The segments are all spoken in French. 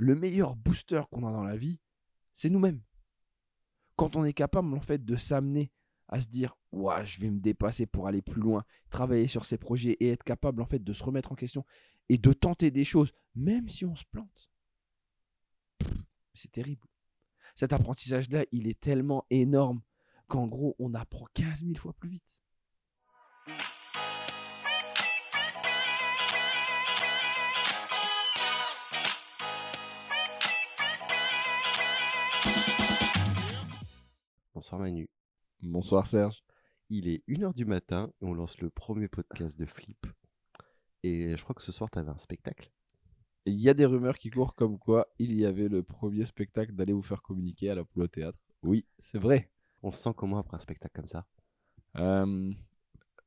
le meilleur booster qu'on a dans la vie, c'est nous-mêmes. Quand on est capable en fait de s'amener à se dire ouais, je vais me dépasser pour aller plus loin, travailler sur ses projets et être capable en fait de se remettre en question et de tenter des choses, même si on se plante. C'est terrible. Cet apprentissage-là, il est tellement énorme qu'en gros, on apprend 15 000 fois plus vite. Bonsoir Manu. Bonsoir Serge. Il est 1h du matin et on lance le premier podcast de Flip. Et je crois que ce soir, tu avais un spectacle. Il y a des rumeurs qui courent comme quoi il y avait le premier spectacle d'aller vous faire communiquer à la poule au théâtre. Oui, c'est vrai. On se sent comment après un spectacle comme ça? Euh,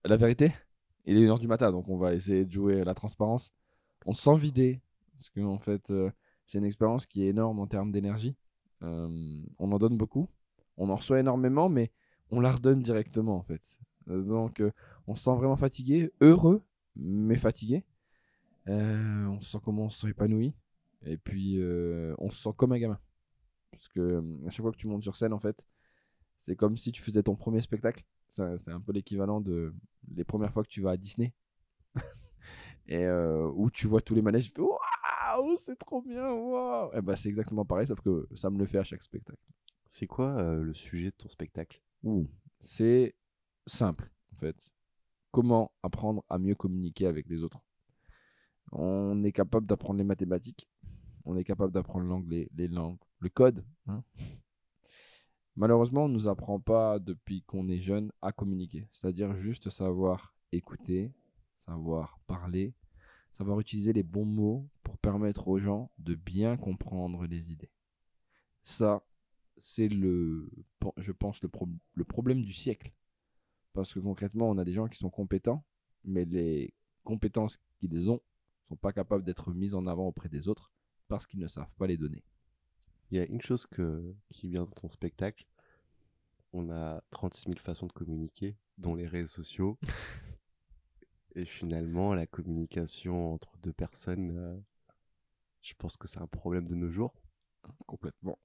la vérité, il est 1h du matin, donc on va essayer de jouer la transparence. On se sent vidé, parce que en fait, euh, c'est une expérience qui est énorme en termes d'énergie. Euh, on en donne beaucoup, on en reçoit énormément, mais on la redonne directement en fait. Donc on se sent vraiment fatigué, heureux, mais fatigué. Euh, on se sent comment on se sent épanoui. Et puis euh, on se sent comme un gamin. Parce que euh, à chaque fois que tu montes sur scène, en fait, c'est comme si tu faisais ton premier spectacle. C'est un peu l'équivalent de les premières fois que tu vas à Disney. et où tu vois tous les manèges, tu fais Waouh, c'est trop bien, waouh! Et bah, c'est exactement pareil, sauf que ça me le fait à chaque spectacle. C'est quoi euh, le sujet de ton spectacle? C'est simple, en fait. Comment apprendre à mieux communiquer avec les autres? On est capable d'apprendre les mathématiques, on est capable d'apprendre l'anglais, les langues, le code. hein. Malheureusement, on ne nous apprend pas depuis qu'on est jeune à communiquer, c'est-à-dire juste savoir écouter, savoir parler, savoir utiliser les bons mots pour permettre aux gens de bien comprendre les idées. Ça, c'est le, je pense, le, pro- le problème du siècle. Parce que concrètement, on a des gens qui sont compétents, mais les compétences qu'ils ont sont pas capables d'être mises en avant auprès des autres parce qu'ils ne savent pas les donner. Il y a une chose que, qui vient de ton spectacle. On a 36 000 façons de communiquer, dont les réseaux sociaux. Et finalement, la communication entre deux personnes, euh, je pense que c'est un problème de nos jours. Complètement.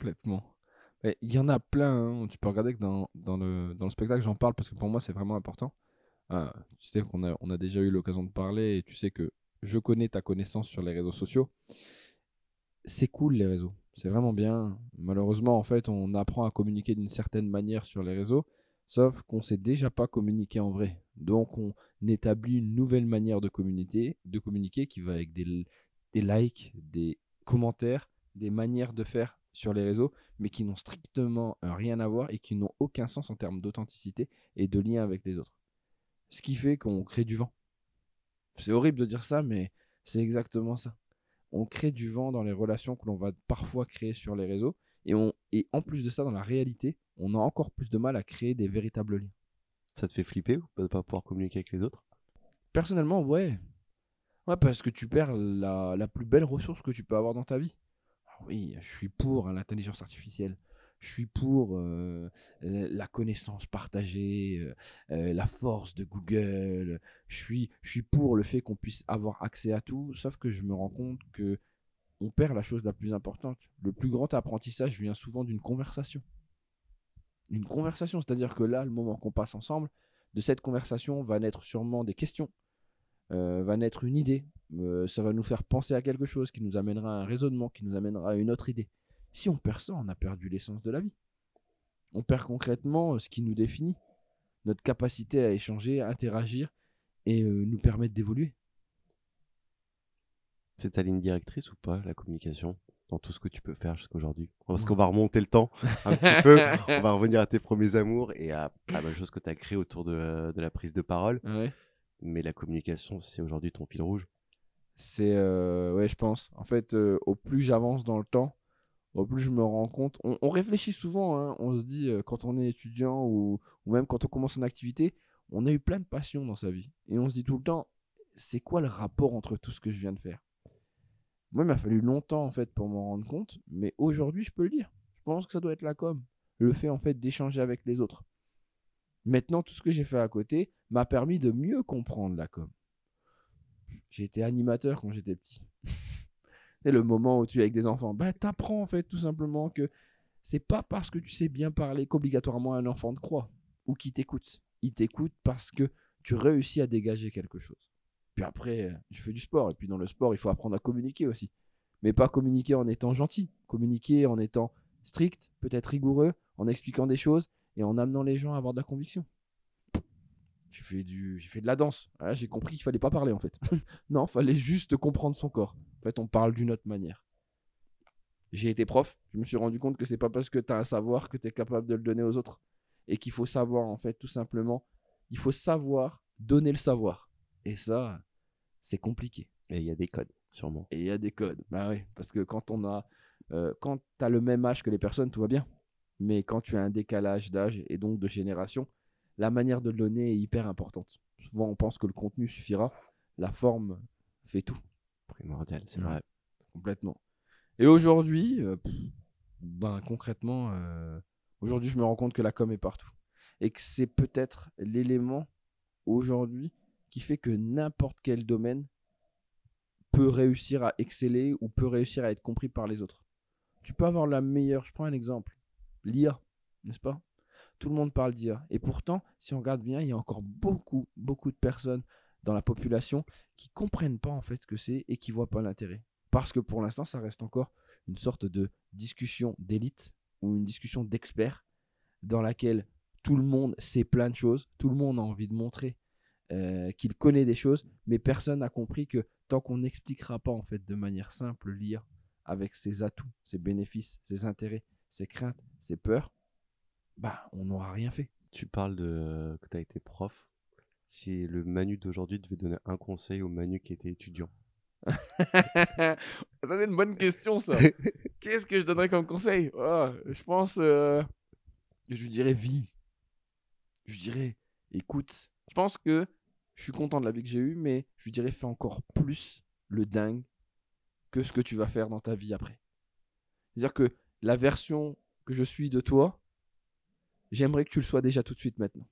Complètement. Il y en a plein. hein. Tu peux regarder que dans, dans, le, dans le spectacle, j'en parle parce que pour moi, c'est vraiment important. Ah, tu sais qu'on a, on a déjà eu l'occasion de parler et tu sais que je connais ta connaissance sur les réseaux sociaux. C'est cool les réseaux. C'est vraiment bien. Malheureusement, en fait, on apprend à communiquer d'une certaine manière sur les réseaux, sauf qu'on sait déjà pas communiquer en vrai. Donc, on établit une nouvelle manière de communiquer, de communiquer qui va avec des, des likes, des commentaires, des manières de faire sur les réseaux, mais qui n'ont strictement euh, rien à voir et qui n'ont aucun sens en termes d'authenticité et de lien avec les autres. Ce qui fait qu'on crée du vent. C'est horrible de dire ça, mais c'est exactement ça. On crée du vent dans les relations que l'on va parfois créer sur les réseaux, et, on, et en plus de ça, dans la réalité, on a encore plus de mal à créer des véritables liens. Ça te fait flipper ou de pas pouvoir communiquer avec les autres? Personnellement, ouais. Ouais, parce que tu perds la, la plus belle ressource que tu peux avoir dans ta vie. Oui, je suis pour hein, l'intelligence artificielle. Je suis pour euh, la connaissance partagée, euh, euh, la force de Google. Je suis, je suis pour le fait qu'on puisse avoir accès à tout, sauf que je me rends compte que on perd la chose la plus importante. Le plus grand apprentissage vient souvent d'une conversation. Une conversation, c'est-à-dire que là, le moment qu'on passe ensemble, de cette conversation va naître sûrement des questions, va naître une idée, euh, ça va nous faire penser à quelque chose qui nous amènera à un raisonnement, qui nous amènera à une autre idée. Si on perd ça, on a perdu l'essence de la vie. On perd concrètement euh, ce qui nous définit, notre capacité à échanger, à interagir et euh, nous permettre d'évoluer. C'est ta ligne directrice ou pas, la communication, dans tout ce que tu peux faire jusqu'à aujourd'hui? Parce Ouais. qu'on va remonter le temps un petit peu. On va revenir à tes premiers amours et à la même chose que tu as créé autour de, de la prise de parole. Ouais. Mais la communication, c'est aujourd'hui ton fil rouge. C'est euh, ouais, je pense. En fait, euh, au plus j'avance dans le temps, au plus je me rends compte. On, réfléchit souvent. hein. On se dit euh, quand on est étudiant ou même quand on commence une activité, on a eu plein de passions dans sa vie et on se dit tout le temps, c'est quoi le rapport entre tout ce que je viens de faire? Moi, il m'a fallu longtemps en fait pour m'en rendre compte, mais aujourd'hui, je peux le dire. Je pense que ça doit être la com, le fait en fait d'échanger avec les autres. Maintenant, tout ce que j'ai fait à côté m'a permis de mieux comprendre la com j'ai été animateur quand j'étais petit. Et le moment où tu es avec des enfants, bah, t'apprends en fait tout simplement que c'est pas parce que tu sais bien parler qu'obligatoirement un enfant te croit ou qu'il t'écoute. Il t'écoute parce que tu réussis à dégager quelque chose. Puis après, je fais du sport. Et puis dans le sport, il faut apprendre à communiquer aussi. Mais pas communiquer en étant gentil. Communiquer en étant strict, peut-être rigoureux, en expliquant des choses et en amenant les gens à avoir de la conviction. J'ai fait, du... j'ai fait de la danse. Ah, j'ai compris qu'il fallait pas parler en fait. non, il fallait juste comprendre son corps. En fait, on parle d'une autre manière. J'ai été prof. Je me suis rendu compte que c'est pas parce que tu as un savoir que tu es capable de le donner aux autres. Et qu'il faut savoir, en fait, tout simplement, il faut savoir donner le savoir. Et ça, c'est compliqué. Et il y a des codes, sûrement. Et il y a des codes. Bah oui, parce que quand on a. Euh, quand tu as le même âge que les personnes, tout va bien. Mais quand tu as un décalage d'âge et donc de génération, la manière de le donner est hyper importante. Souvent, on pense que le contenu suffira. La forme fait tout. Primordial, c'est vrai. Complètement. Et aujourd'hui, euh, ben, concrètement, euh, aujourd'hui, je me rends compte que la com est partout. Et que c'est peut-être l'élément aujourd'hui qui fait que n'importe quel domaine peut réussir à exceller ou peut réussir à être compris par les autres. Tu peux avoir la meilleure, je prends un exemple, l'IA, n'est-ce pas? Tout le monde parle d'IA. Et pourtant, si on regarde bien, il y a encore beaucoup, beaucoup de personnes dans la population qui comprennent pas en fait ce que c'est et qui voient pas l'intérêt. Parce que pour l'instant, ça reste encore une sorte de discussion d'élite ou une discussion d'experts dans laquelle tout le monde sait plein de choses, tout le monde a envie de montrer euh, qu'il connaît des choses, mais personne n'a compris que tant qu'on n'expliquera pas en fait de manière simple lire avec ses atouts, ses bénéfices, ses intérêts, ses craintes, ses peurs, bah on n'aura rien fait. Tu parles de que tu as été prof. Si le Manu d'aujourd'hui devait donner un conseil au Manu qui était étudiant, ça c'est une bonne question ça. Qu'est-ce que je donnerais comme conseil? Oh, Je pense, euh, je lui dirais vie. Je lui dirais, écoute, je pense que je suis content de la vie que j'ai eue, mais je lui dirais fais encore plus le dingue que ce que tu vas faire dans ta vie après. C'est-à-dire que la version que je suis de toi, j'aimerais que tu le sois déjà tout de suite maintenant.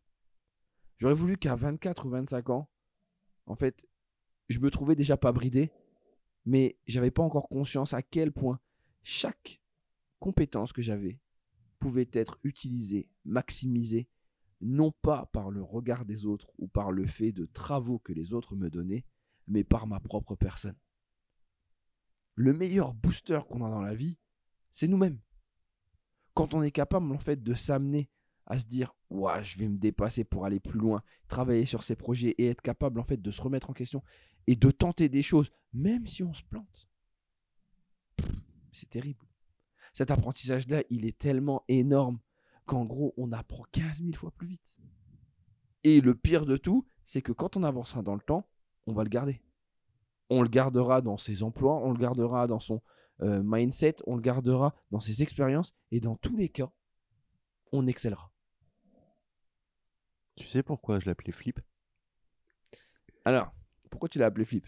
J'aurais voulu qu'à 24 ou 25 ans, en fait, je me trouvais déjà pas bridé, mais j'avais pas encore conscience à quel point chaque compétence que j'avais pouvait être utilisée, maximisée, non pas par le regard des autres ou par le fait de travaux que les autres me donnaient, mais par ma propre personne. Le meilleur booster qu'on a dans la vie, c'est nous-mêmes. Quand on est capable en fait de s'amener à se dire ouais, je vais me dépasser pour aller plus loin, travailler sur ces projets et être capable en fait de se remettre en question et de tenter des choses, même si on se plante. C'est terrible. Cet apprentissage-là, il est tellement énorme qu'en gros, on apprend 15 000 fois plus vite. Et le pire de tout, c'est que quand on avancera dans le temps, on va le garder. On le gardera dans ses emplois, on le gardera dans son euh, mindset, on le gardera dans ses expériences, et dans tous les cas, on excellera. Tu sais pourquoi je l'appelais Flip? Alors, pourquoi tu l'as appelé Flip?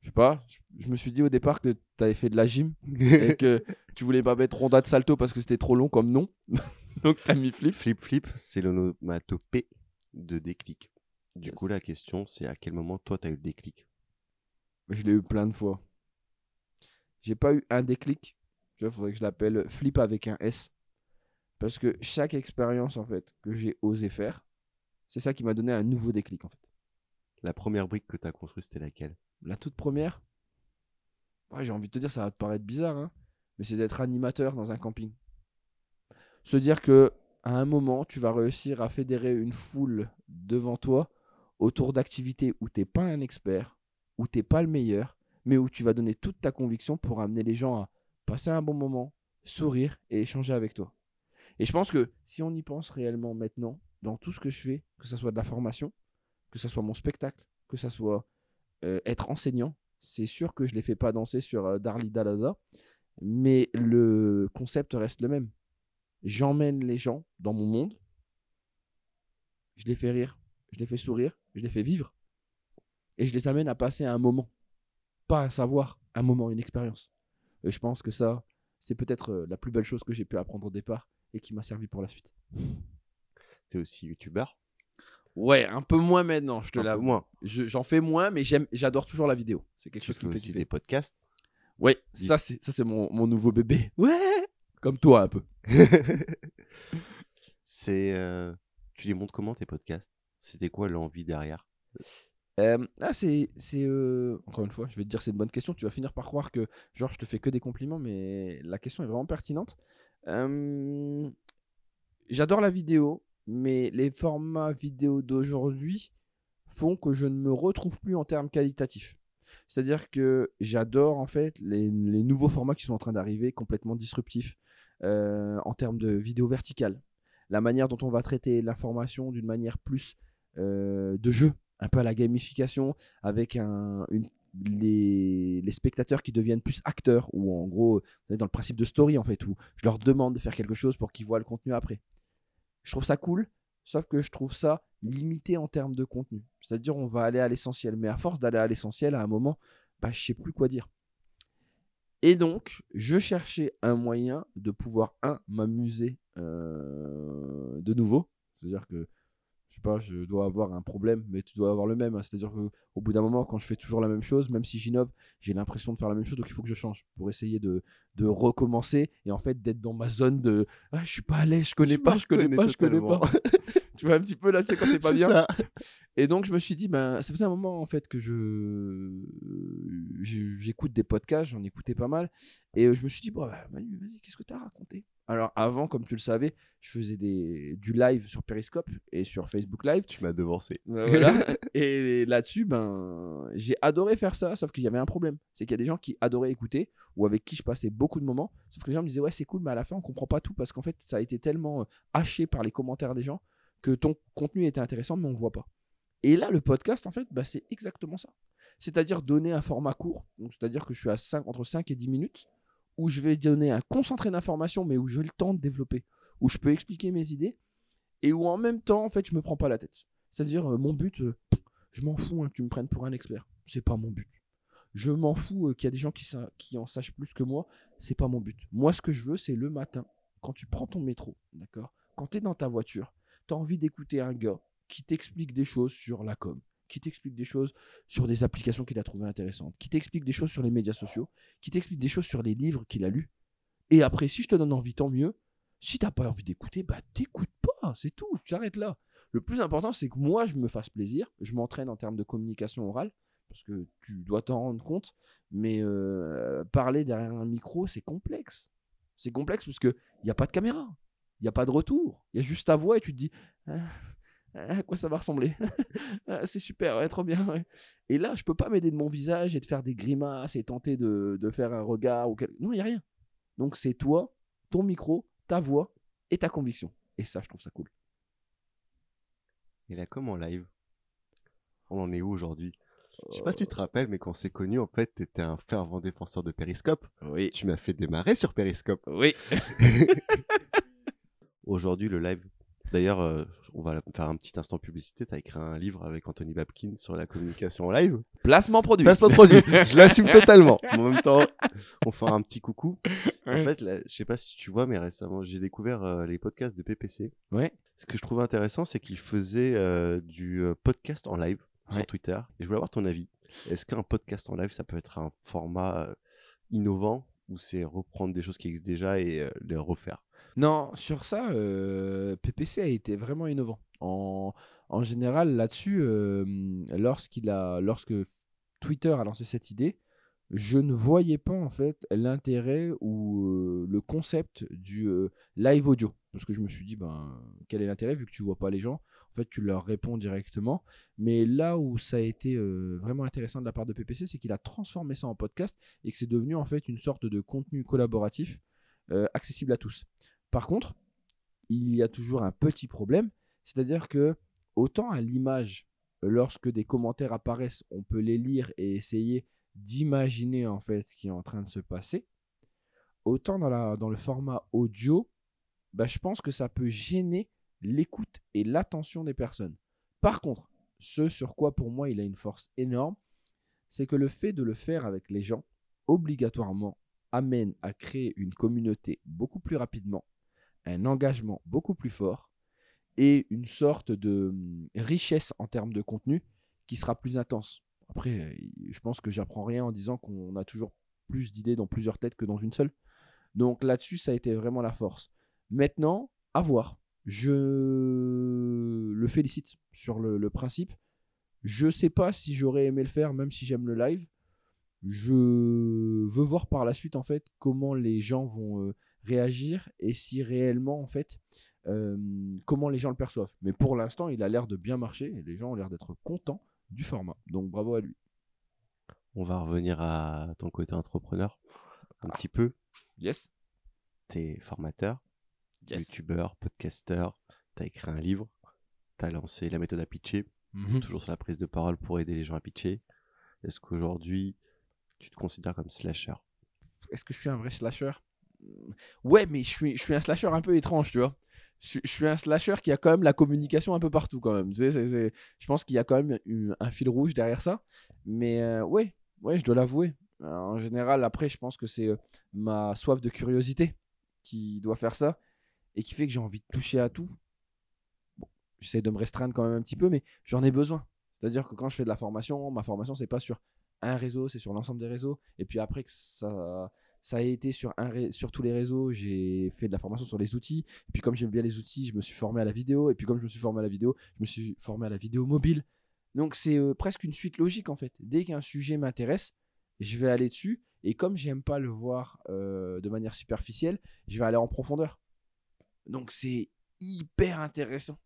Je sais pas. Je me suis dit au départ que tu avais fait de la gym et que tu voulais pas mettre Ronda de Salto parce que c'était trop long comme nom. Donc tu as mis Flip. Flip Flip, c'est l'onomatopée de déclic. Du coup, la question, c'est à quel moment toi, tu as eu le déclic? Je l'ai eu plein de fois. J'ai pas eu un déclic. Il faudrait que je l'appelle Flip avec un S. Parce que chaque expérience, en fait, que j'ai osé faire, c'est ça qui m'a donné un nouveau déclic, en fait. La première brique que tu as construite, c'était laquelle? La toute première? J'ai envie de te dire, ça va te paraître bizarre, hein, mais c'est d'être animateur dans un camping. Se dire que à un moment, tu vas réussir à fédérer une foule devant toi autour d'activités où tu n'es pas un expert, où tu n'es pas le meilleur, mais où tu vas donner toute ta conviction pour amener les gens à passer un bon moment, sourire et échanger avec toi. Et je pense que si on y pense réellement maintenant, dans tout ce que je fais, que ce soit de la formation, que ce soit mon spectacle, que ce soit euh, être enseignant. C'est sûr que je ne les fais pas danser sur euh, Dalada, mais le concept reste le même. J'emmène les gens dans mon monde, je les fais rire, je les fais sourire, je les fais vivre, et je les amène à passer un moment, pas un savoir, un moment, une expérience. Et je pense que ça, c'est peut-être euh, la plus belle chose que j'ai pu apprendre au départ et qui m'a servi pour la suite. Tu es aussi youtubeur? Ouais, un peu moins maintenant, je te l'avoue. J'en fais moins, mais j'aime, j'adore toujours la vidéo. C'est quelque chose qui me fait des podcasts? Ouais, ça c'est ça c'est mon, mon nouveau bébé. Ouais, comme toi un peu. c'est euh, tu les montres comment tes podcasts? C'était quoi l'envie derrière? Ah, c'est. euh, Encore une fois, je vais te dire, c'est une bonne question. Tu vas finir par croire que, genre, je te fais que des compliments, mais la question est vraiment pertinente. J'adore la vidéo, mais les formats vidéo d'aujourd'hui font que je ne me retrouve plus en termes qualitatifs. C'est-à-dire que j'adore, en fait, les, les nouveaux formats qui sont en train d'arriver, complètement disruptifs, en termes de vidéo verticale. La manière dont on va traiter l'information d'une manière plus de jeu, un peu à la gamification, avec les, spectateurs qui deviennent plus acteurs, ou en gros, dans le principe de story en fait, où je leur demande de faire quelque chose pour qu'ils voient le contenu après. Je trouve ça cool, sauf que je trouve ça limité en termes de contenu. C'est-à-dire, on va aller à l'essentiel, mais à force d'aller à l'essentiel, à un moment, bah, je sais plus quoi dire. Et donc, je cherchais un moyen de pouvoir, un, m'amuser euh, de nouveau. C'est-à-dire que je sais pas, je dois avoir un problème, mais tu dois avoir le même. hein. C'est-à-dire qu'au bout d'un moment, quand je fais toujours la même chose, même si j'innove, j'ai l'impression de faire la même chose, donc il faut que je change pour essayer de, de recommencer et en fait d'être dans ma zone de ah, je suis pas à l'aise, je connais Je pas, je connais reconnais pas, je connais pas. tu vois un petit peu là, sais, quand t'es pas C'est bien. ça. Et donc je me suis dit, ben, ça faisait un moment en fait que je je- j'écoute des podcasts, j'en écoutais pas mal, et euh, je me suis dit, bon, bah, Manu, vas-y, qu'est-ce que t'as raconté Alors avant, comme tu le savais, je faisais des, du live sur Periscope et sur Facebook Live. Tu m'as devancé. Voilà. et là-dessus, ben, j'ai adoré faire ça, sauf qu'il y avait un problème. C'est qu'il y a des gens qui adoraient écouter ou avec qui je passais beaucoup de moments. Sauf que les gens me disaient, ouais, c'est cool, mais à la fin, on comprend pas tout parce qu'en fait, ça a été tellement euh, haché par les commentaires des gens que ton contenu était intéressant, mais on voit pas. Et là, le podcast, en fait, bah, c'est exactement ça. C'est-à-dire donner un format court, c'est-à-dire que je suis à 5, entre 5 et 10 minutes, où je vais donner un concentré d'informations, mais où j'ai le temps de développer, où je peux expliquer mes idées, et où en même temps, en fait, je me prends pas la tête. C'est-à-dire, euh, mon but, euh, je m'en fous hein, que tu me prennes pour un expert. C'est pas mon but. Je m'en fous euh, qu'il y a des gens qui, en sachent plus que moi. C'est pas mon but. Moi, ce que je veux, c'est le matin, quand tu prends ton métro, d'accord? Quand tu es dans ta voiture, tu as envie d'écouter un gars qui t'explique des choses sur la com, qui t'explique des choses sur des applications qu'il a trouvées intéressantes, qui t'explique des choses sur les médias sociaux, qui t'explique des choses sur les livres qu'il a lus. Et après, si je te donne envie, tant mieux. Si t'as pas envie d'écouter, bah t'écoutes pas, c'est tout, tu arrêtes là. Le plus important, c'est que moi, je me fasse plaisir, je m'entraîne en termes de communication orale, parce que tu dois t'en rendre compte, mais euh, parler derrière un micro, c'est complexe. C'est complexe parce qu'il n'y a pas de caméra, il n'y a pas de retour, il y a juste ta voix et tu te dis, Ah, à quoi ça va ressembler? Ah, C'est super, ouais, trop bien. ouais. Et là, je peux pas m'aider de mon visage et de faire des grimaces et tenter de, de faire un regard. ou quel- Non, il n'y a rien. Donc c'est toi, ton micro, ta voix et ta conviction. Et ça, je trouve ça cool. Et la com en live On en est où aujourd'hui? Je sais pas si tu te rappelles, mais quand on s'est connus, en fait, t'étais un fervent défenseur de Periscope. Oui. Tu m'as fait démarrer sur Periscope. Oui. Aujourd'hui, le live. D'ailleurs, euh, on va faire un petit instant publicité. T'as écrit un livre avec Anthony Babkin sur la communication en live. Placement produit. Placement produit. Je l'assume totalement. En même temps, on fait un petit coucou. En fait, là, je sais pas si tu vois, mais récemment, j'ai découvert euh, les podcasts de PPC. Ouais. Ce que je trouvais intéressant, c'est qu'ils faisaient euh, du podcast en live Ouais. sur Twitter. Et je voulais avoir ton avis. Est-ce qu'un podcast en live, ça peut être un format innovant ou c'est reprendre des choses qui existent déjà et les refaire? Non, sur ça, euh, PPC a été vraiment innovant. En, général, là-dessus, euh, lorsque Twitter a lancé cette idée, je ne voyais pas en fait l'intérêt ou euh, le concept du live audio. Parce que je me suis dit, ben, quel est l'intérêt vu que tu vois pas les gens? En fait, tu leur réponds directement. Mais là où ça a été vraiment intéressant de la part de PPC, c'est qu'il a transformé ça en podcast et que c'est devenu en fait une sorte de contenu collaboratif accessible à tous. Par contre, il y a toujours un petit problème, c'est-à-dire que autant à l'image, lorsque des commentaires apparaissent, on peut les lire et essayer d'imaginer en fait ce qui est en train de se passer. Autant dans, le format audio, bah, je pense que ça peut gêner l'écoute et l'attention des personnes. Par contre, ce sur quoi pour moi il a une force énorme, c'est que le fait de le faire avec les gens, obligatoirement, amène à créer une communauté beaucoup plus rapidement, un engagement beaucoup plus fort et une sorte de hum, richesse en termes de contenu qui sera plus intense. Après, je pense que j'apprends rien en disant qu'on a toujours plus d'idées dans plusieurs têtes que dans une seule. Donc là-dessus, ça a été vraiment la force. Maintenant, à voir. Je le félicite sur le, le principe. Je sais pas si j'aurais aimé le faire, même si j'aime le live. Je veux voir par la suite en fait comment les gens vont euh, réagir et si réellement en fait euh, comment les gens le perçoivent. Mais pour l'instant, il a l'air de bien marcher et les gens ont l'air d'être contents du format. Donc bravo à lui. On va revenir à ton côté entrepreneur un petit peu. Yes. T'es formateur, Yes. youtubeur, podcasteur, t'as écrit un livre, t'as lancé la méthode à pitcher, Mhm. toujours sur la prise de parole pour aider les gens à pitcher. Est-ce qu'aujourd'hui, tu te considères comme slasher? Est-ce que je suis un vrai slasher? Ouais, mais je suis, je suis un slasher un peu étrange, tu vois. Je, suis- un slasher qui a quand même la communication un peu partout, quand même. Tu sais, je pense qu'il y a quand même une- un fil rouge derrière ça. Mais euh, ouais, ouais, je dois l'avouer. Euh, En général, après, je pense que c'est euh, ma soif de curiosité qui doit faire ça et qui fait que j'ai envie de toucher à tout. J'essaie de me restreindre quand même un petit peu, mais j'en ai besoin. C'est-à-dire que quand je fais de la formation, ma formation, c'est pas sur un réseau, c'est sur l'ensemble des réseaux. Et puis après que ça, ça a été sur, tous les réseaux, j'ai fait de la formation sur les outils. Et puis comme j'aime bien les outils, je me suis formé à la vidéo. Et puis comme je me suis formé à la vidéo, je me suis formé à la vidéo mobile. Donc c'est euh, presque une suite logique en fait. Dès qu'un sujet m'intéresse, je vais aller dessus. Et comme j'aime pas le voir euh, de manière superficielle, je vais aller en profondeur. Donc c'est hyper intéressant.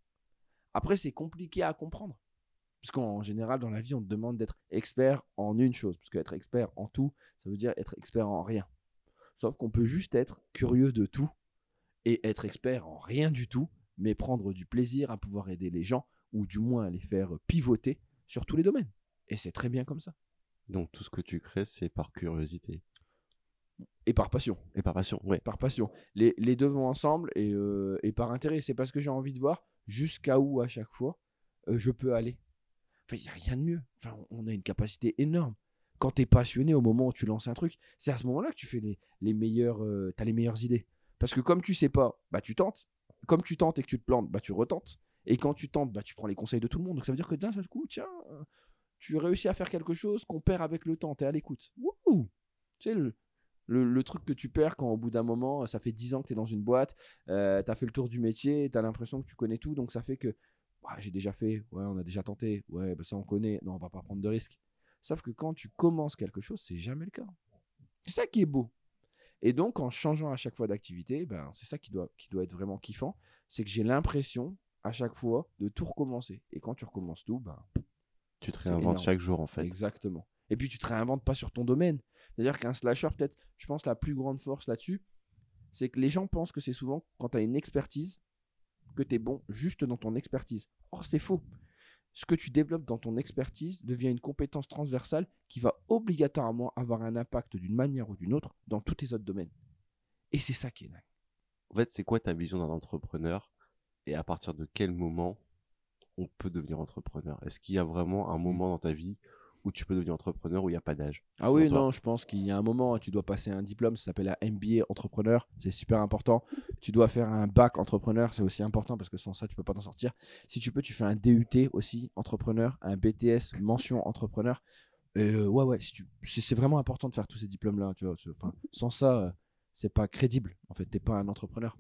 Après, c'est compliqué à comprendre. Parce qu'en général, dans la vie, on te demande d'être expert en une chose. Parce qu'être expert en tout, ça veut dire être expert en rien. Sauf qu'on peut juste être curieux de tout et être expert en rien du tout, mais prendre du plaisir à pouvoir aider les gens, ou du moins à les faire pivoter sur tous les domaines. Et c'est très bien comme ça. Donc tout ce que tu crées, c'est par curiosité Et par passion. et par passion. Ouais. par passion. Les, les deux vont ensemble et, euh, et par intérêt. C'est parce que j'ai envie de voir jusqu'à où à chaque fois euh, je peux aller? Enfin, il n'y a rien de mieux. Enfin, on on a une capacité énorme. Quand tu es passionné au moment où tu lances un truc, c'est à ce moment-là que tu fais les, les meilleures, euh, les meilleures idées. Parce que comme tu sais pas, bah tu tentes. Comme tu tentes et que tu te plantes, bah tu retentes. Et quand tu tentes, bah tu prends les conseils de tout le monde. Donc ça veut dire que d'un seul coup, tiens, tu réussis à faire quelque chose qu'on perd avec le temps. Tu es à l'écoute. Wouhou Tu sais, le truc que tu perds quand au bout d'un moment, ça fait 10 ans que tu es dans une boîte, euh, tu as fait le tour du métier, tu as l'impression que tu connais tout, donc ça fait que bah, j'ai déjà fait, ouais, on a déjà tenté, ouais, bah, ça on connaît, non, on va pas prendre de risques. Sauf que quand tu commences quelque chose, c'est jamais le cas. C'est ça qui est beau. Et donc, en changeant à chaque fois d'activité, ben, c'est ça qui doit, qui doit être vraiment kiffant, c'est que j'ai l'impression à chaque fois de tout recommencer. Et quand tu recommences tout, ben, Tu te réinventes chaque jour en fait. Exactement. Et puis tu te réinventes pas sur ton domaine. C'est-à-dire qu'un slasher, peut-être, je pense la plus grande force là-dessus, c'est que les gens pensent que c'est souvent quand tu as une expertise, que tu es bon juste dans ton expertise. Or, c'est faux. Ce que tu développes dans ton expertise devient une compétence transversale qui va obligatoirement avoir un impact d'une manière ou d'une autre dans tous tes autres domaines. Et c'est ça qui est dingue. En fait, c'est quoi ta vision d'un entrepreneur et à partir de quel moment on peut devenir entrepreneur? Est-ce qu'il y a vraiment un moment dans ta vie où tu peux devenir entrepreneur où il n'y a pas d'âge Ah oui, non, je pense qu'il y a un moment, tu dois passer un diplôme, ça s'appelle un MBA entrepreneur, c'est super important. Tu dois faire un bac entrepreneur, c'est aussi important parce que sans ça, tu peux pas t'en sortir. Si tu peux, tu fais un DUT aussi entrepreneur, un BTS mention entrepreneur. Euh, ouais, ouais, si tu- c'est vraiment important de faire tous ces diplômes-là, tu vois. Enfin, sans ça, euh, c'est pas crédible. En fait, t'es pas un entrepreneur.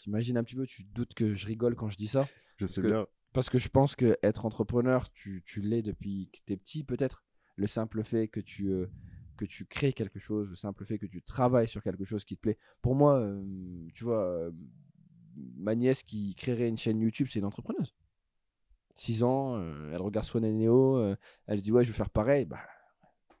T'imagines un petit peu, tu te doutes que je rigole quand je dis ça. Je sais bien. Parce que je pense que être entrepreneur, tu, tu l'es depuis que tu es petit peut-être. Le simple fait que tu, euh, que tu crées quelque chose, le simple fait que tu travailles sur quelque chose qui te plaît. Pour moi, euh, tu vois, euh, ma nièce qui créerait une chaîne YouTube, c'est une entrepreneuse. 6 ans, elle regarde Swan et Neo, elle se dit ouais, je vais faire pareil. Bah,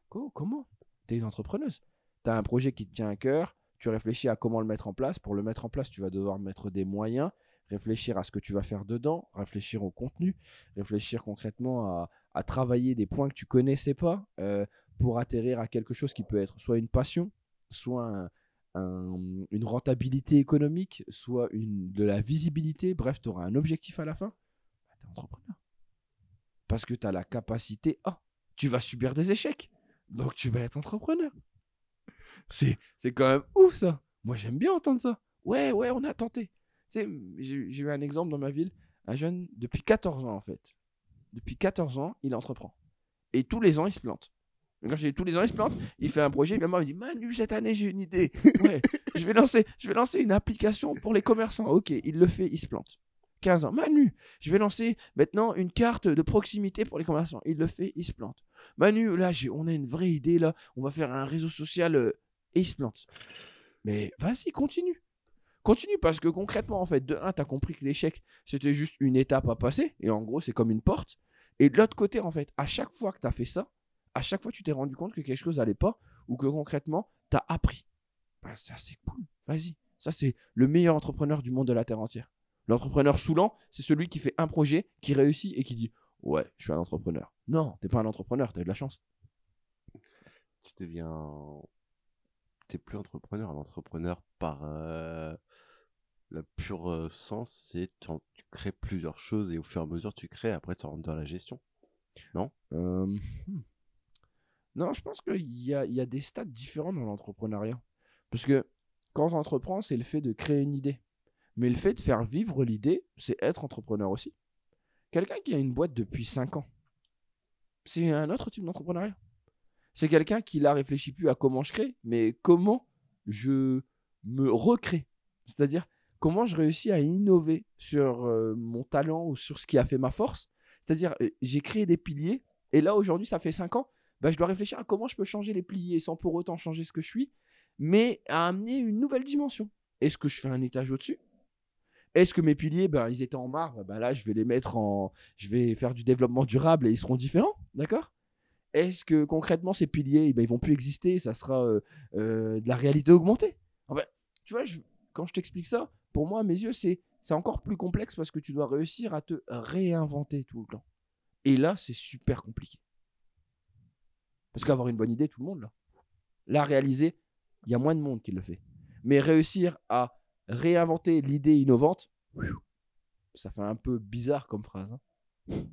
co- comment? T'es une entrepreneuse. T'as un projet qui te tient à cœur, tu réfléchis à comment le mettre en place. Pour le mettre en place, tu vas devoir mettre des moyens, réfléchir à ce que tu vas faire dedans, réfléchir au contenu, réfléchir concrètement à, travailler des points que tu connaissais pas euh, pour atterrir à quelque chose qui peut être soit une passion, soit un- un- une rentabilité économique, soit de la visibilité. Bref, tu auras un objectif à la fin. Bah, tu es entrepreneur. Parce que tu as la capacité. Ah, tu vas subir des échecs. Donc tu vas être entrepreneur. C'est quand même ouf ça. Moi j'aime bien entendre ça. Ouais, ouais, on a tenté. Sais, j'ai, j'ai eu un exemple dans ma ville. Un jeune, depuis 14 ans en fait. Depuis 14 ans, il entreprend. Et tous les ans, il se plante. Quand dis tous les ans, il se plante. Il fait un projet. Il vient me dit Manu, cette année, j'ai une idée. Je vais lancer, je vais lancer une application pour les commerçants. Ok, il le fait, il se plante. 15 ans. Manu, je vais lancer maintenant une carte de proximité pour les commerçants. Il le fait, il se plante. Manu, là, j'ai- on a une vraie idée, là. On va faire un réseau social euh, et il se plante. Mais vas-y, continue. Continue parce que concrètement, en fait, de un, tu compris que l'échec, c'était juste une étape à passer. Et en gros, c'est comme une porte. Et de l'autre côté, en fait, à chaque fois que tu as fait ça, à chaque fois, tu t'es rendu compte que quelque chose n'allait pas ou que concrètement, tu as appris. Bah, ça, c'est cool. Vas-y. Ça, c'est le meilleur entrepreneur du monde de la Terre entière. L'entrepreneur saoulant, c'est celui qui fait un projet, qui réussit et qui dit Ouais, je suis un entrepreneur. Non, t'es pas un entrepreneur, t'as de la chance. Tu deviens. T'es plus entrepreneur. Un entrepreneur, par euh, le pur euh, sens, c'est tu, crées plusieurs choses et au fur et à mesure, tu crées. Après, tu rentres dans la gestion. Euh, hmm. Non, je pense qu'il y a, des stades différents dans l'entrepreneuriat. Parce que quand tu entreprends, c'est le fait de créer une idée. Mais le fait de faire vivre l'idée, c'est être entrepreneur aussi. Quelqu'un qui a une boîte depuis 5 ans, c'est un autre type d'entrepreneuriat. C'est quelqu'un qui là réfléchit plus à comment je crée, mais comment je me recrée. C'est-à-dire comment je réussis à innover sur euh, mon talent ou sur ce qui a fait ma force. C'est-à-dire, euh, j'ai créé des piliers, et là aujourd'hui, ça fait 5 ans, bah, je dois réfléchir à comment je peux changer les piliers sans pour autant changer ce que je suis, mais à amener une nouvelle dimension. Est-ce que je fais un étage au-dessus? Est-ce que mes piliers, ben, ils étaient en marbre bah, Là, je vais les mettre en. Je vais faire du développement durable et ils seront différents, d'accord? Est-ce que concrètement, ces piliers, ben, ils vont plus exister? Ça sera euh, de la réalité augmentée? Tu vois, quand je t'explique ça, pour moi, à mes yeux, c'est c'est encore plus complexe parce que tu dois réussir à te réinventer tout le temps. Et là, c'est super compliqué. Parce qu'avoir une bonne idée, tout le monde l'a. La réaliser, il y a moins de monde qui le fait. Mais réussir à réinventer l'idée innovante, ça fait un peu bizarre comme phrase. hein.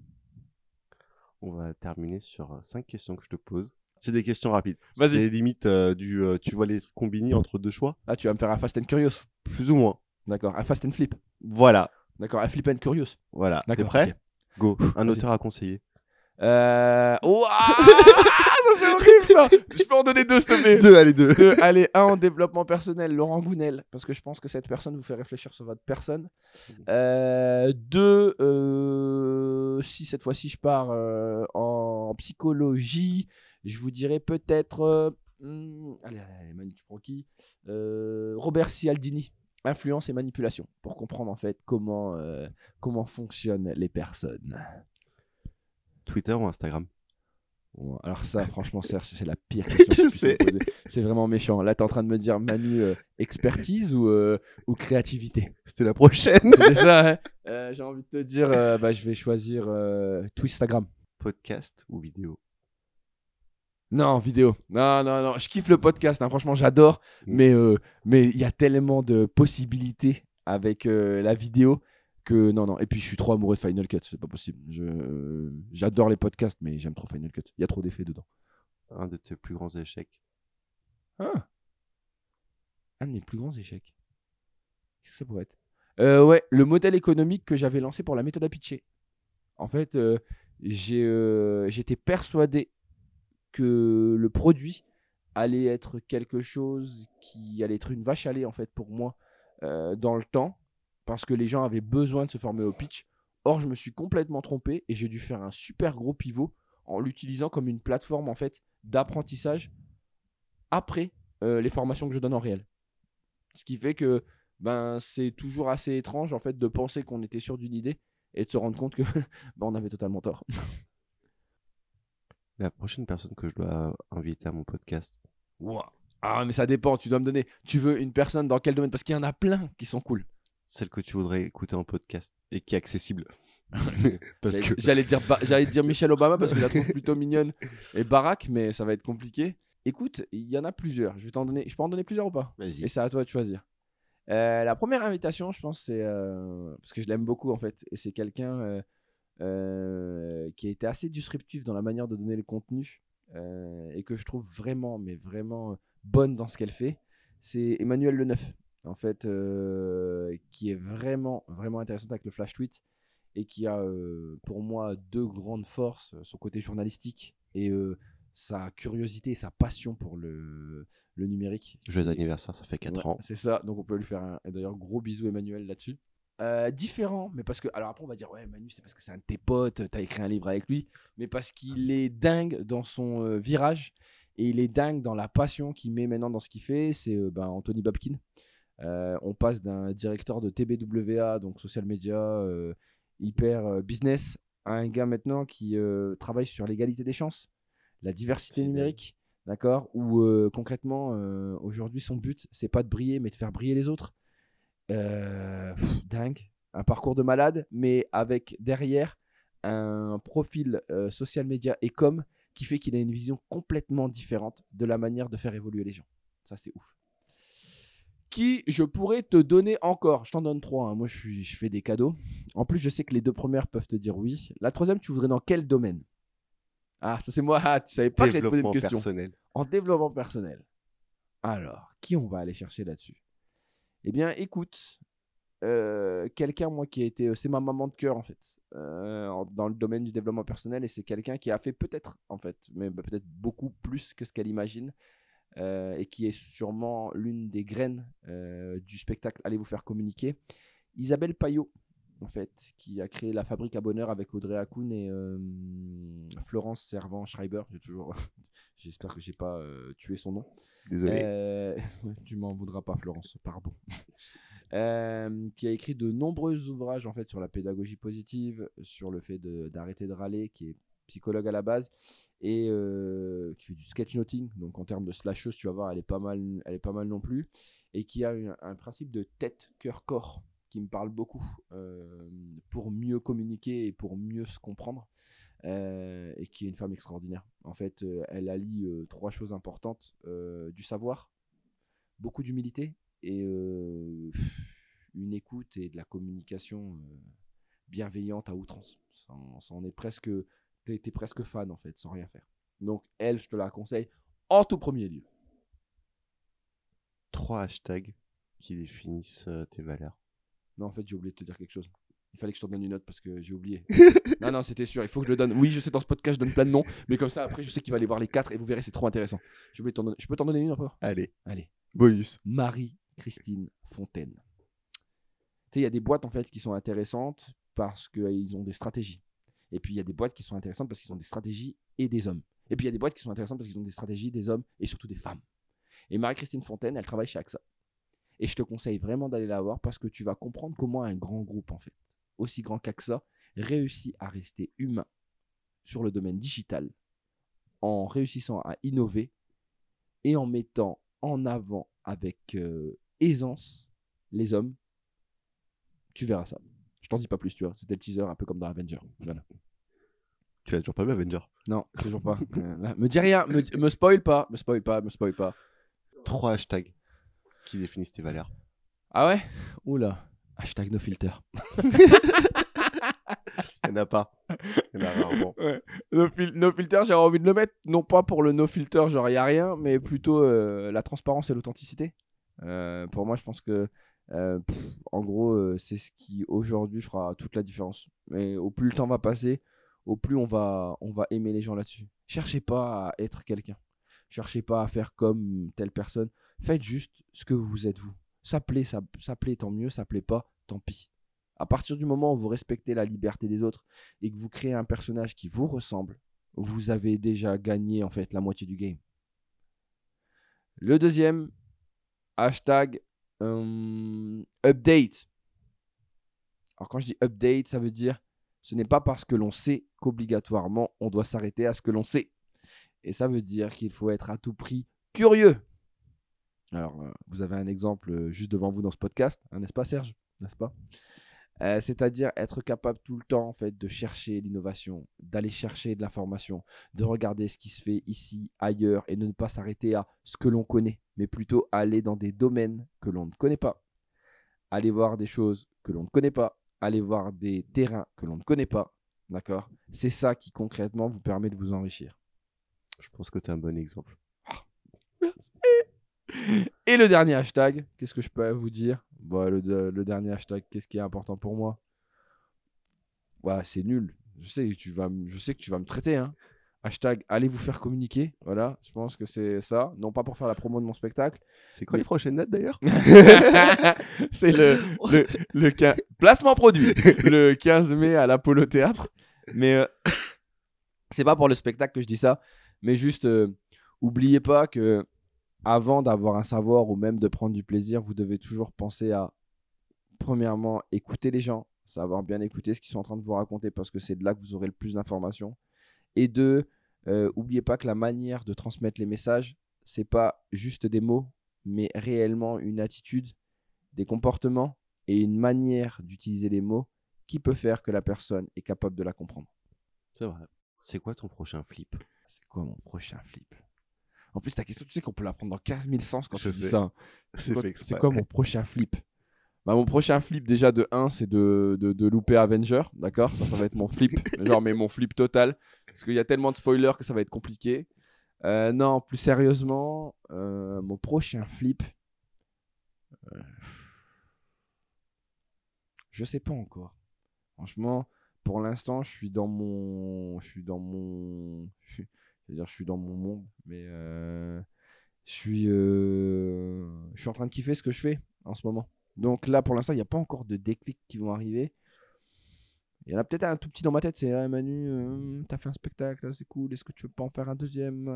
On va terminer sur euh, cinq questions que je te pose. C'est des questions rapides. Vas-y. C'est limite euh, du. euh, tu vois les trucs combinés entre deux choix Ah, tu vas me faire un Fast and Curious. Plus ou moins. D'accord. Un Fast and Flip. Voilà. D'accord. Un Flip and Curious. Voilà. T'es prêt. Go. Un auteur à conseiller. Euh... Ça c'est horrible ça Je peux en donner deux s'il te plaît Deux, allez, deux. Deux, allez, un en développement personnel, Laurent Gounel, parce que je pense que cette personne vous fait réfléchir sur votre personne. Euh, deux, euh, si cette fois-ci je pars euh, en psychologie, je vous dirais peut-être. hmm, allez, allez, Manu, tu prends qui? Robert Cialdini, influence et manipulation, pour comprendre en fait comment, euh, comment fonctionnent les personnes. Twitter ou Instagram? Bon, alors ça, franchement, Serge, c'est la pire question que Je je puisse me sais. poser. C'est vraiment méchant. Là, t'es en train de me dire, Manu, euh, expertise ou, euh, ou créativité? C'était la prochaine. C'est ça, hein J'ai envie de te dire, bah, je vais choisir Twistagram. Podcast ou vidéo? Non, vidéo. Non, non, non. Je kiffe le podcast. hein. Franchement, j'adore. Mm. Mais euh, mais il y a tellement de possibilités avec euh, la vidéo que non, non. Et puis, je suis trop amoureux de Final Cut. C'est pas possible. Je, euh, J'adore les podcasts, mais j'aime trop Final Cut. Il y a trop d'effets dedans. Un de tes plus grands échecs Ah. Un de mes plus grands échecs. Qu'est-ce que ça pourrait être? Ouais, le modèle économique que j'avais lancé pour la méthode à pitcher. En fait, j'ai, j'étais persuadé que le produit allait être quelque chose qui allait être une vache à lait en fait pour moi euh, dans le temps parce que les gens avaient besoin de se former au pitch. Or, je me suis complètement trompé et j'ai dû faire un super gros pivot en l'utilisant comme une plateforme en fait d'apprentissage après euh, les formations que je donne en réel. Ce qui fait que ben c'est toujours assez étrange en fait de penser qu'on était sûr d'une idée et de se rendre compte que ben, on avait totalement tort. La prochaine personne que je dois inviter à mon podcast. Ah mais ça dépend, tu dois me donner. Tu veux une personne dans quel domaine? Parce qu'il y en a plein qui sont cool. Celle que tu voudrais écouter en podcast et qui est accessible. Parce J'allais- que J'allais dire, Ba- j'allais dire Michelle Obama parce que je la trouve plutôt mignonne et baraque, mais ça va être compliqué. Écoute, il y en a plusieurs. Je vais t'en donner. Je peux en donner plusieurs ou pas? Vas-y. Et c'est à toi de choisir. Euh, la première invitation, je pense, c'est euh, parce que je l'aime beaucoup en fait, et c'est quelqu'un euh, euh, qui a été assez disruptif dans la manière de donner le contenu euh, et que je trouve vraiment, mais vraiment bonne dans ce qu'elle fait. C'est Emmanuel Leneuf, en fait, euh, qui est vraiment, vraiment intéressante avec le flash tweet et qui a pour moi deux grandes forces, son côté journalistique et sa curiosité et sa passion pour le, le numérique. Joyeux anniversaire, ça fait 4 Ouais, ans. C'est ça, donc on peut lui faire un. et D'ailleurs, gros bisous Emmanuel là-dessus. Euh, différent, mais parce que. Alors après, on va dire, ouais, Manu, c'est parce que c'est un de tes potes, t'as écrit un livre avec lui, mais parce qu'il est dingue dans son euh, virage et il est dingue dans la passion qu'il met maintenant dans ce qu'il fait. C'est euh, ben, Anthony Babkin. Euh, on passe d'un directeur de TBWA, donc social media, euh, hyper euh, business, à un gars maintenant qui euh, travaille sur l'égalité des chances, la diversité numérique, d'accord Où euh, concrètement, euh, aujourd'hui, son but, c'est pas de briller, mais de faire briller les autres. Euh, pff, dingue, un parcours de malade, mais avec derrière un profil euh, social media et com qui fait qu'il a une vision complètement différente de la manière de faire évoluer les gens. Ça, c'est ouf. Qui je pourrais te donner encore? Je t'en donne trois. hein. Moi, je, suis, je fais des cadeaux. En plus, je sais que les deux premières peuvent te dire oui. La troisième, tu voudrais dans quel domaine? Ah, ça c'est moi. Ah, tu savais pas que j'allais te poser une question. personnel. En développement personnel. Alors, qui on va aller chercher là-dessus? Eh bien, écoute, euh, quelqu'un, moi, qui a été. euh, C'est ma maman de cœur, en fait, euh, dans le domaine du développement personnel. Et c'est quelqu'un qui a fait peut-être, en fait, mais bah, peut-être beaucoup plus que ce qu'elle imagine. et qui est sûrement l'une des graines du spectacle Allez vous faire communiquer. Isabelle Payot, en fait, qui a créé la Fabrique à Bonheur avec Audrey Hakoun et euh, Florence Servan-Schreiber. J'ai toujours. J'espère que j'ai pas euh, tué son nom. Désolé. Euh, tu m'en voudras pas, Florence, pardon. Qui a écrit de nombreux ouvrages en fait sur la pédagogie positive, sur le fait d'arrêter de, râler, qui est psychologue à la base et euh, qui fait du sketchnoting. Donc en termes de slasheuse, tu vas voir, elle est pas mal, elle est pas mal non plus, et qui a un principe de tête, cœur, corps qui me parle beaucoup euh, pour mieux communiquer et pour mieux se comprendre. euh, et qui est une femme extraordinaire. En fait, euh, elle allie trois choses importantes du savoir, beaucoup d'humilité et une écoute et de la communication bienveillante à outrance. Ça est presque, t'es t'es presque fan en fait, sans rien faire. Donc elle, je te la conseille en tout premier lieu. Trois hashtags qui définissent tes valeurs. Non, en fait, j'ai oublié de te dire quelque chose. Il fallait que je te donne une note parce que j'ai oublié. non, non, c'était sûr. Il faut que je le donne. Oui, je sais, dans ce podcast, je donne plein de noms. Mais comme ça, après, je sais qu'il va aller voir les quatre et vous verrez, c'est trop intéressant. Donner- Je peux t'en donner une encore? Allez, Allez. bonus. Marie-Christine Fontaine. Tu sais, il y a des boîtes en fait qui sont intéressantes parce qu'ils ont des stratégies. Et puis il y a des boîtes qui sont intéressantes parce qu'ils ont des stratégies et des hommes. Et puis il y a des boîtes qui sont intéressantes parce qu'ils ont des stratégies, des hommes et surtout des femmes. Et Marie-Christine Fontaine, elle travaille chez AXA. Et je te conseille vraiment d'aller la voir parce que tu vas comprendre comment un grand groupe, en fait, aussi grand qu'AXA, réussit à rester humain sur le domaine digital en réussissant à innover et en mettant en avant avec euh, aisance les hommes. Tu verras ça. Je t'en dis pas plus, tu vois. C'était le teaser un peu comme dans Avenger. Voilà. Tu l'as toujours pas vu, Avenger Non, toujours pas. Euh, me dis rien, me, me spoil pas, me spoil pas, me spoil pas. Trois hashtags qui définissent tes valeurs. Ah ouais? Oula. Hashtag no filter. Il n'y en a pas. Il y en a rarement. No, fil- no filter, j'ai envie de le mettre, non pas pour le no filter, genre y a rien, mais plutôt euh, la transparence et l'authenticité. Euh, pour moi, je pense que, euh, pff, en gros, euh, c'est ce qui aujourd'hui fera toute la différence. Mais au plus le temps va passer, au plus on va, on va aimer les gens là-dessus. Cherchez pas à être quelqu'un. Cherchez pas à faire comme telle personne. Faites juste ce que vous êtes vous. Ça plaît, ça, ça tant mieux. Ça plaît pas, tant pis. À partir du moment où vous respectez la liberté des autres et que vous créez un personnage qui vous ressemble, vous avez déjà gagné en fait la moitié du game. Le deuxième, hashtag euh, update. Alors quand je dis update, ça veut dire ce n'est pas parce que l'on sait qu'obligatoirement on doit s'arrêter à ce que l'on sait. Et ça veut dire qu'il faut être à tout prix curieux. Alors, euh, vous avez un exemple euh, juste devant vous dans ce podcast, hein, n'est-ce pas Serge? N'est-ce pas? Euh, C'est-à-dire être capable tout le temps en fait de chercher l'innovation, d'aller chercher de l'information, de regarder ce qui se fait ici, ailleurs, et de ne pas s'arrêter à ce que l'on connaît, mais plutôt aller dans des domaines que l'on ne connaît pas, aller voir des choses que l'on ne connaît pas, aller voir des terrains que l'on ne connaît pas, d'accord? C'est ça qui concrètement vous permet de vous enrichir. Je pense que tu es un bon exemple. Et le dernier hashtag, qu'est-ce que je peux vous dire? Bah, le, de- le dernier hashtag, qu'est-ce qui est important pour moi? Ouais, c'est nul. Je sais, que tu vas, je sais que tu vas me traiter. Hein. Hashtag allez vous faire communiquer. Voilà, je pense que c'est ça. Non pas pour faire la promo de mon spectacle. C'est quoi les prochaines dates d'ailleurs? C'est le, le, le quin- placement produit. Le 15 mai à l'Apollo Théâtre. Mais euh, c'est pas pour le spectacle que je dis ça. Mais juste, euh, oubliez pas que avant d'avoir un savoir ou même de prendre du plaisir, vous devez toujours penser à, premièrement, écouter les gens, savoir bien écouter ce qu'ils sont en train de vous raconter parce que c'est de là que vous aurez le plus d'informations. Et deux, euh, oubliez pas que la manière de transmettre les messages, c'est pas juste des mots, mais réellement une attitude, des comportements et une manière d'utiliser les mots qui peut faire que la personne est capable de la comprendre. C'est vrai. C'est quoi ton prochain flip? C'est quoi mon prochain flip? En plus, ta question, tu sais qu'on peut la prendre dans 15 000 sens quand Je tu dis ça. hein. C'est Quoi- mon prochain flip? Bah, Mon prochain flip, déjà de 1, c'est de, de, de louper Avenger. D'accord? Ça, ça va être mon flip. Genre, mais mon flip total. Parce qu'il y a tellement de spoilers que ça va être compliqué. Euh, non, plus sérieusement, euh, mon prochain flip. euh, je sais pas encore. Franchement, pour l'instant, je suis dans mon. Je suis dans mon. Je suis, je veux dire, je suis dans mon monde. Mais. euh, je suis, euh, je suis en train de kiffer ce que je fais en ce moment. Donc là, pour l'instant, il n'y a pas encore de déclics qui vont arriver. Il y en a peut-être un tout petit dans ma tête, c'est ah, Manu, euh, t'as fait un spectacle, c'est cool, est-ce que tu veux pas en faire un deuxième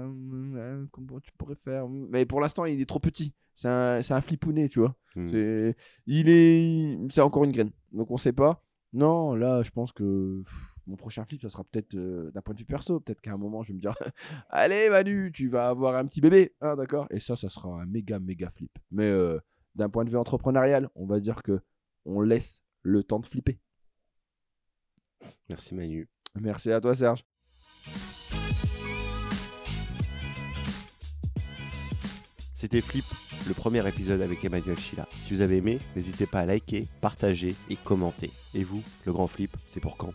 Euh, Comment tu pourrais faire Mais pour l'instant, il est trop petit. C'est un, un flipounet, tu vois. Hmm. C'est, il est, c'est encore une graine. Donc on sait pas. Non, là, je pense que pff, mon prochain flip, ça sera peut-être euh, d'un point de vue perso. Peut-être qu'à un moment, je vais me dire, allez Manu, tu vas avoir un petit bébé, hein, d'accord? Et ça, ça sera un méga méga flip. Mais euh, d'un point de vue entrepreneurial, on va dire que on laisse le temps de flipper. Merci Manu. Merci à toi Serge. C'était Flip, le premier épisode avec Emmanuel Chila. Si vous avez aimé, n'hésitez pas à liker, partager et commenter. Et vous, le grand flip, c'est pour quand?